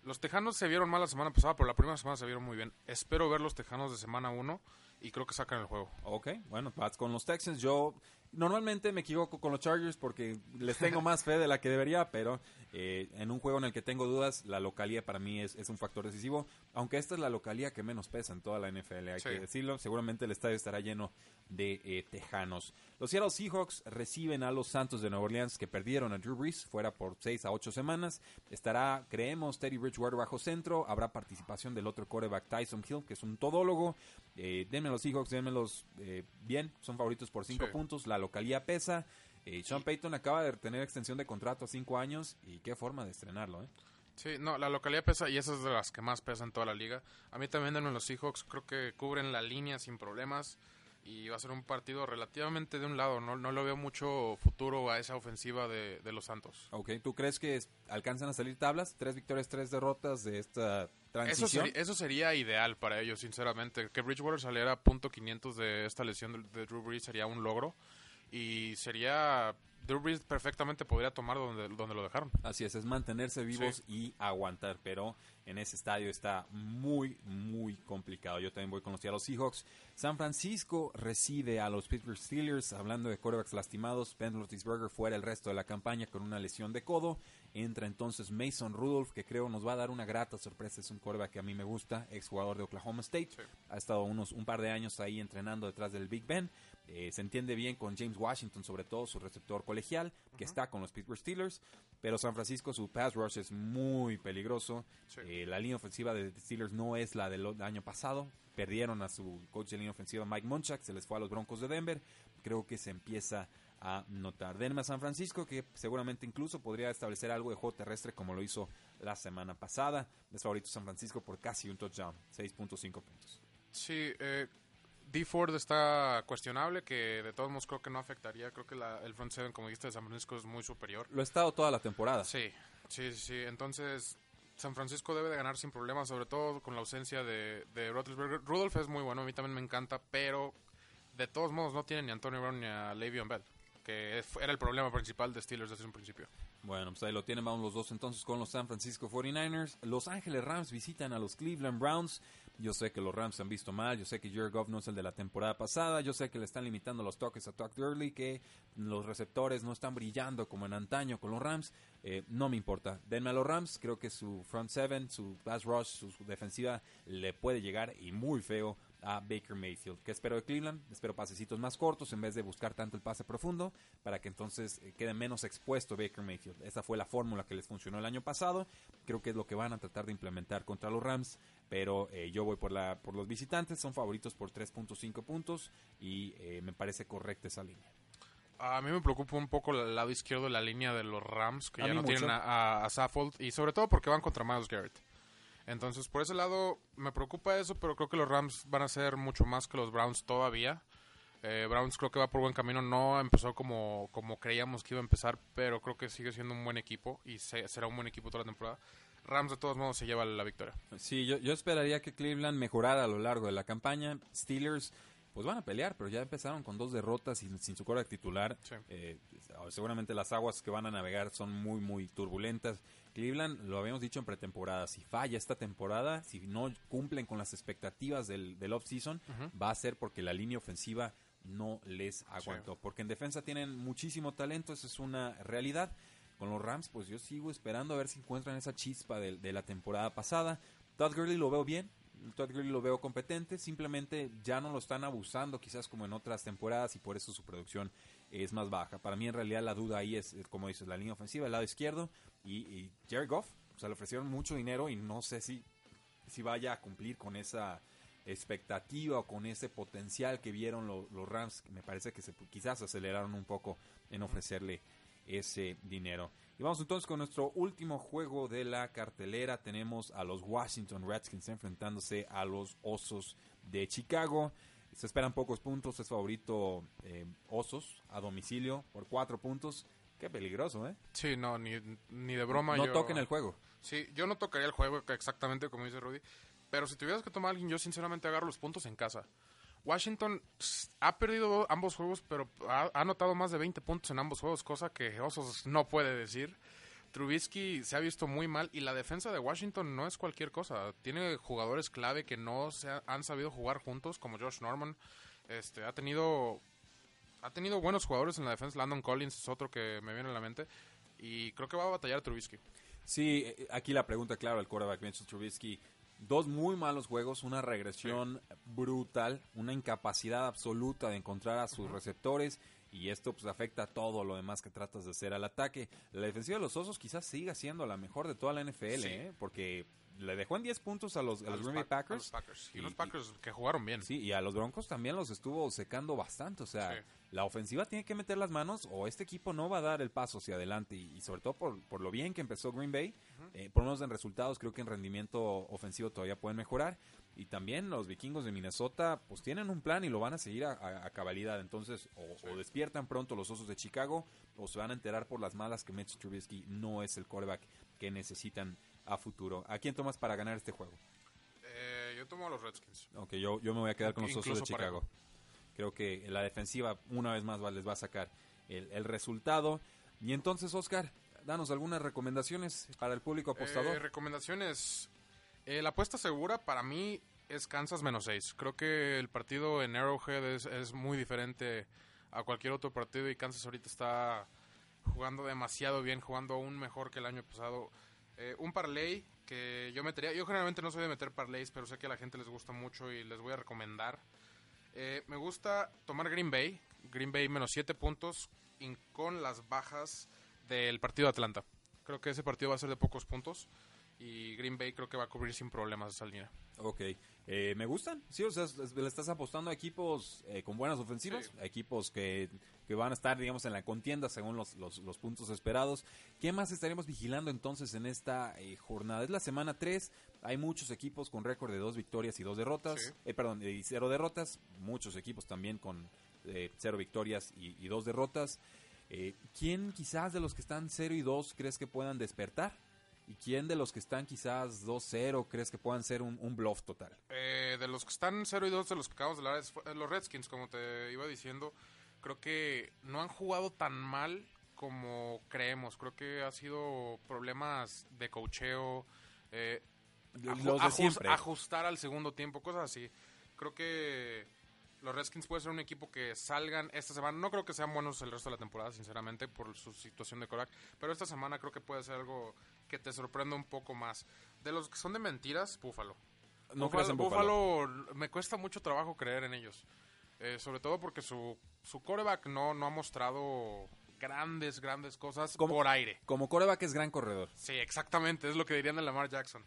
Los Tejanos se vieron mal la semana pasada, pero la primera semana se vieron muy bien. Espero ver los Tejanos de semana 1 y creo que sacan el juego. Ok, bueno, vas con los Texans. Yo normalmente me equivoco con los Chargers porque les tengo más fe de la que debería, pero eh, en un juego en el que tengo dudas, la localía para mí es, es un factor decisivo. Aunque esta es la localía que menos pesa en toda la NFL, hay Sí. que decirlo. Seguramente el estadio estará lleno de eh, tejanos. Los Seattle Seahawks reciben a los Santos de Nueva Orleans que perdieron a Drew Brees fuera por 6 a 8 semanas. Estará, creemos, Teddy Bridgewater bajo centro. Habrá participación del otro quarterback Tyson Hill, que es un todólogo. Eh, denme los Seahawks, denmelos eh, bien. Son favoritos por 5 Sí. puntos. La localía pesa. Eh, Sean Payton acaba de tener extensión de contrato a 5 años. Y qué forma de estrenarlo, ¿eh? Sí, no, la localidad pesa y esa es de las que más pesa en toda la liga. A mí también denme los Seahawks, creo que cubren la línea sin problemas y va a ser un partido relativamente de un lado. No, no le veo mucho futuro a esa ofensiva de, de los Santos. Ok, ¿tú crees que alcanzan a salir tablas? Tres victorias, tres derrotas de esta Eso sería, eso sería ideal para ellos, sinceramente. Que Bridgewater saliera a punto 500 de esta lesión de, de Drew Brees sería un logro. Y sería... Drew Brees perfectamente podría tomar donde, donde lo dejaron. Así es, es mantenerse vivos y aguantar, pero en ese estadio está muy, muy complicado. Yo también voy con los Seattle Seahawks. San Francisco recibe a los Pittsburgh Steelers, hablando de quarterbacks lastimados. Ben Roethlisberger fuera el resto de la campaña con una lesión de codo. Entra entonces Mason Rudolph, que creo nos va a dar una grata sorpresa. Es un quarterback que a mí me gusta, exjugador de Oklahoma State. Sí. Ha estado unos un par de años ahí entrenando detrás del Big Ben. Eh, se entiende bien con James Washington, sobre todo su receptor colegial, que está con los Pittsburgh Steelers. Pero San Francisco, su pass rush es muy peligroso. Sí. Eh, la línea ofensiva de Steelers no es la del año pasado. Perdieron a su coach de línea ofensiva, Mike Munchak, se les fue a los Broncos de Denver. Creo que se empieza a notar. Denme a San Francisco, que seguramente incluso podría establecer algo de juego terrestre como lo hizo la semana pasada. Es favorito San Francisco por casi un touchdown, 6.5 puntos. Sí, eh, D. Ford está cuestionable, que de todos modos creo que no afectaría. Creo que la- el front seven, como dijiste, de San Francisco es muy superior. Lo ha estado toda la temporada. Sí, sí, sí. Entonces, San Francisco debe de ganar sin problemas, sobre todo con la ausencia de, de. Rudolph es muy bueno, a mí también me encanta, pero de todos modos no tiene ni a Antonio Brown ni a Le'Veon Bell, que era el problema principal de Steelers desde un principio. Bueno, pues ahí lo tienen, vamos los dos entonces con los San Francisco 49ers. Los Ángeles Rams visitan a los Cleveland Browns. Yo sé que los Rams se han visto mal, yo sé que Jared Goff no es el de la temporada pasada, yo sé que le están limitando los toques a Todd Gurley, que los receptores no están brillando como en antaño con los Rams. Eh, no me importa, denme a los Rams, creo que su front seven, su pass rush, su defensiva le puede llegar y muy feo a Baker Mayfield. ¿Qué espero de Cleveland? Espero pasecitos más cortos en vez de buscar tanto el pase profundo para que entonces eh, quede menos expuesto Baker Mayfield. Esa fue la fórmula que les funcionó el año pasado. Creo que es lo que van a tratar de implementar contra los Rams. Pero eh, yo voy por, la, por los visitantes. Son favoritos por 3.5 puntos y eh, me parece correcta esa línea. A mí me preocupa un poco el lado izquierdo de la línea de los Rams, que A ya no mucho. tienen a, a, a Saffold, y sobre todo porque van contra Miles Garrett. Entonces, por ese lado, me preocupa eso, pero creo que los Rams van a ser mucho más que los Browns todavía. Eh, Browns creo que va por buen camino. No empezó como, como creíamos que iba a empezar, pero creo que sigue siendo un buen equipo y se- será un buen equipo toda la temporada. Rams, de todos modos, se lleva la victoria. Sí, yo, yo esperaría que Cleveland mejorara a lo largo de la campaña. Steelers, pues van a pelear, pero ya empezaron con dos derrotas sin, sin su quarterback titular. Sí. Eh, seguramente las aguas que van a navegar son muy, muy turbulentas. Cleveland, lo habíamos dicho en pretemporada, si falla esta temporada, si no cumplen con las expectativas del, del off-season, va a ser porque la línea ofensiva no les aguantó. Porque en defensa tienen muchísimo talento, eso es una realidad. Con los Rams, pues yo sigo esperando a ver si encuentran esa chispa de, de la temporada pasada. Todd Gurley lo veo bien, Todd Gurley lo veo competente, simplemente ya no lo están abusando quizás como en otras temporadas y por eso su producción es más baja. Para mí en realidad la duda ahí es, como dices, la línea ofensiva, el lado izquierdo y, y Jared Goff, o sea, le ofrecieron mucho dinero y no sé si, si vaya a cumplir con esa expectativa o con ese potencial que vieron lo- los Rams, me parece que se, quizás aceleraron un poco en ofrecerle ese dinero. Y vamos entonces con nuestro último juego de la cartelera. Tenemos a los Washington Redskins enfrentándose a los Osos de Chicago. Se esperan pocos puntos, es favorito eh, Osos a domicilio por cuatro puntos. Qué peligroso, ¿eh? Sí, no, ni, ni de broma. no yo- toquen el juego. Sí, yo no tocaría el juego exactamente como dice Rudy. Pero si tuvieras que tomar a alguien, yo sinceramente agarro los puntos en casa. Washington ha perdido ambos juegos, pero ha, ha anotado más de 20 puntos en ambos juegos, cosa que Osos no puede decir. Trubisky se ha visto muy mal y la defensa de Washington no es cualquier cosa. Tiene jugadores clave que no se ha- han sabido jugar juntos, como Josh Norman. Este, ha tenido ha tenido buenos jugadores en la defensa. Landon Collins es otro que me viene a la mente. Y creo que va a batallar Trubisky. Sí, eh, aquí la pregunta, claro, el quarterback Mitchell Trubisky. Dos muy malos juegos, una regresión brutal, una incapacidad absoluta de encontrar a sus receptores y esto pues afecta a todo lo demás que tratas de hacer al ataque. La defensiva de los Osos quizás siga siendo la mejor de toda la NFL, Sí. ¿eh? porque le dejó en 10 puntos a los, a A los los Green Bay a Packers. los Packers. Y, Y- unos Packers que jugaron bien. Sí, y a los Broncos también los estuvo secando bastante. O sea, Sí. la ofensiva tiene que meter las manos o este equipo no va a dar el paso hacia adelante. Y, y sobre todo por, por lo bien que empezó Green Bay, eh, por lo menos en resultados, creo que en rendimiento ofensivo todavía pueden mejorar. Y también los vikingos de Minnesota, pues tienen un plan y lo van a seguir a, a- a cabalidad. Entonces, o, o despiertan pronto los osos de Chicago, o se van a enterar por las malas que Mitch Trubisky no es el quarterback que necesitan a futuro. ¿A quién tomas para ganar este juego? Eh, yo tomo a los Redskins. Ok, yo, yo me voy a quedar con los Osos de Chicago. parejo. Creo que la defensiva una vez más va- les va a sacar el, el resultado. Y entonces, Oscar, danos algunas recomendaciones para el público Eh, apostador. recomendaciones. Eh, la apuesta segura para mí es Kansas menos 6. Creo que el partido en Arrowhead es, es muy diferente a cualquier otro partido y Kansas ahorita está jugando demasiado bien, jugando aún mejor que el año pasado. Eh, un parlay que yo metería, yo generalmente no soy de meter parlays, pero sé que a la gente les gusta mucho y les voy a recomendar. Eh, me gusta tomar Green Bay, Green Bay menos 7 puntos con las bajas del partido de Atlanta. Creo que ese partido va a ser de pocos puntos y Green Bay creo que va a cubrir sin problemas esa línea. Ok, eh, me gustan. Sí, o sea, le estás apostando a equipos eh, con buenas ofensivas, Sí. a equipos que, que van a estar, digamos, en la contienda según los, los, los puntos esperados. ¿Qué más estaremos vigilando entonces en esta eh, jornada? Es la semana 3, Hay muchos equipos con récord de dos victorias y dos derrotas. Sí. Eh, perdón, y cero derrotas. Muchos equipos también con eh, cero victorias y, y dos derrotas. Eh, ¿Quién quizás de los que están 0 y 2 crees que puedan despertar? ¿Y quién de los que están quizás 2-0 crees que puedan ser un, un bluff total? Eh, de los que están 0 y 2, de los que acabamos de hablar, es- eh, los Redskins, como te iba diciendo, creo que no han jugado tan mal como creemos. Creo que ha sido problemas de cocheo, eh, Los de siempre. ajustar al segundo tiempo, cosas así. Creo que los Redskins puede ser un equipo que salgan esta semana. No creo que sean buenos el resto de la temporada, sinceramente, por su situación de Korak. Pero esta semana creo que puede ser algo que te sorprenda un poco más. De los que son de mentiras, Búfalo. No crees en Buffalo. Buffalo, me cuesta mucho trabajo creer en ellos. Eh, sobre todo porque su, su coreback no, no ha mostrado grandes, grandes cosas Como- por aire. Como coreback es gran corredor. Sí, exactamente, es lo que dirían de Lamar Jackson.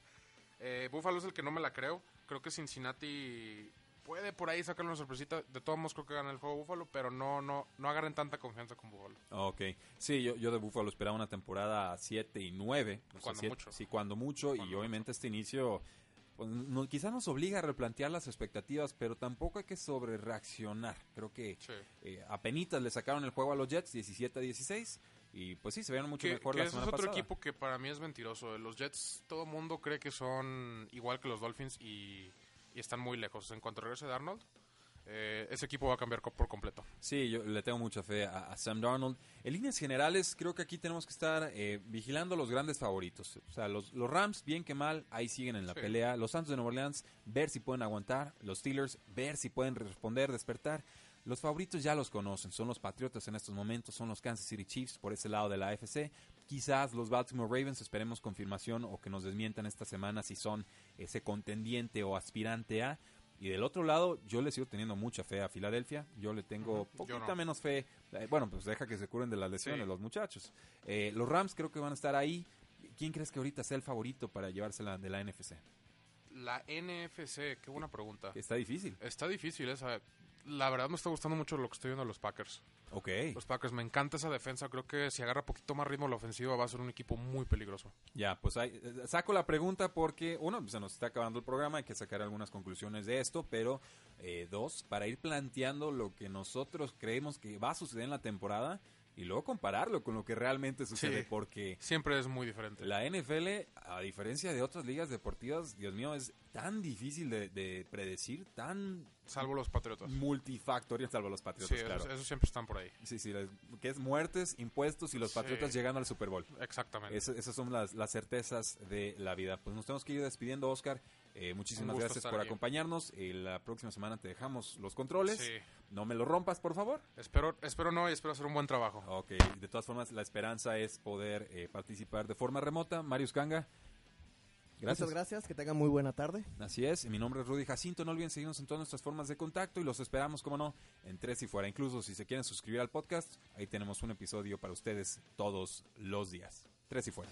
Eh, Buffalo es el que no me la creo. Creo que Cincinnati puede por ahí sacarle una sorpresita. De todos modos creo que gana el juego Buffalo, pero no, no, no agarren tanta confianza con Buffalo. Ok, sí, yo, yo de Buffalo esperaba una temporada 7 y 9. o sea, Cuando siete- mucho. Sí, cuando mucho. y obviamente este inicio pues, no, quizás nos obliga a replantear las expectativas, pero tampoco hay que sobre reaccionar. Creo que Sí. eh, apenitas le sacaron el juego a los Jets 17 a 16 y pues sí, se vieron mucho Que, mejor que la ese es semana otro pasada. equipo que para mí es mentiroso. Los Jets, todo mundo cree que son igual que los Dolphins y, y están muy lejos. En cuanto regrese Darnold, eh, ese equipo va a cambiar por completo. Sí, yo le tengo mucha fe a, a Sam Darnold. En líneas generales, creo que aquí tenemos que estar eh, vigilando los grandes favoritos. O sea, los, los Rams, bien que mal, ahí siguen en la Sí. pelea. Los Santos de Nueva Orleans, ver si pueden aguantar. Los Steelers, ver si pueden responder, despertar. Los favoritos ya los conocen, son los Patriotas en estos momentos, son los Kansas City Chiefs por ese lado de la AFC. Quizás los Baltimore Ravens, esperemos confirmación o que nos desmientan esta semana si son ese contendiente o aspirante a. Y del otro lado, yo le sigo teniendo mucha fe a Filadelfia. Yo le tengo poquita no. menos fe. Eh, bueno, pues deja que se curen de las lesiones Sí. los muchachos. Eh, los Rams creo que van a estar ahí. ¿Quién crees que ahorita sea el favorito para llevársela de la NFC? La NFC, qué buena pregunta. Está difícil. Está difícil esa. La verdad me está gustando mucho lo que estoy viendo de los Packers. Ok. Los Packers, me encanta esa defensa. Creo que si agarra poquito más ritmo la ofensiva va a ser un equipo muy peligroso. Ya, pues ahí, eh, saco la pregunta porque, uno, se nos está acabando el programa, hay que sacar algunas conclusiones de esto, pero eh, dos, para ir planteando lo que nosotros creemos que va a suceder en la temporada y luego compararlo con lo que realmente sucede, Sí. porque Siempre es muy diferente. la NFL, a diferencia de otras ligas deportivas, Dios mío, es tan difícil de, de predecir, tan Salvo los Patriotas. multifactorial, salvo los Sí, Patriotas, esos, claro. esos siempre están por ahí. Sí, sí, las- que es muertes, impuestos y los Sí. Patriotas llegando al Super Bowl. Exactamente. Es- esas son las, las certezas de la vida. Pues nos tenemos que ir despidiendo, Oscar. Eh, muchísimas gracias por aquí. acompañarnos. Eh, la próxima semana te dejamos los controles. Sí. No me lo rompas, por favor. Espero, espero no y espero hacer un buen trabajo. Ok, de todas formas, la esperanza es poder eh, participar de forma remota. Marius Kanga. Gracias. Muchas gracias, que tengan muy buena tarde. Así es, mi nombre es Rudy Jacinto, no olviden seguirnos en todas nuestras formas de contacto y los esperamos, como no, en Tres y Fuera. Incluso si se quieren suscribir al podcast, ahí tenemos un episodio para ustedes todos los días. Tres y Fuera.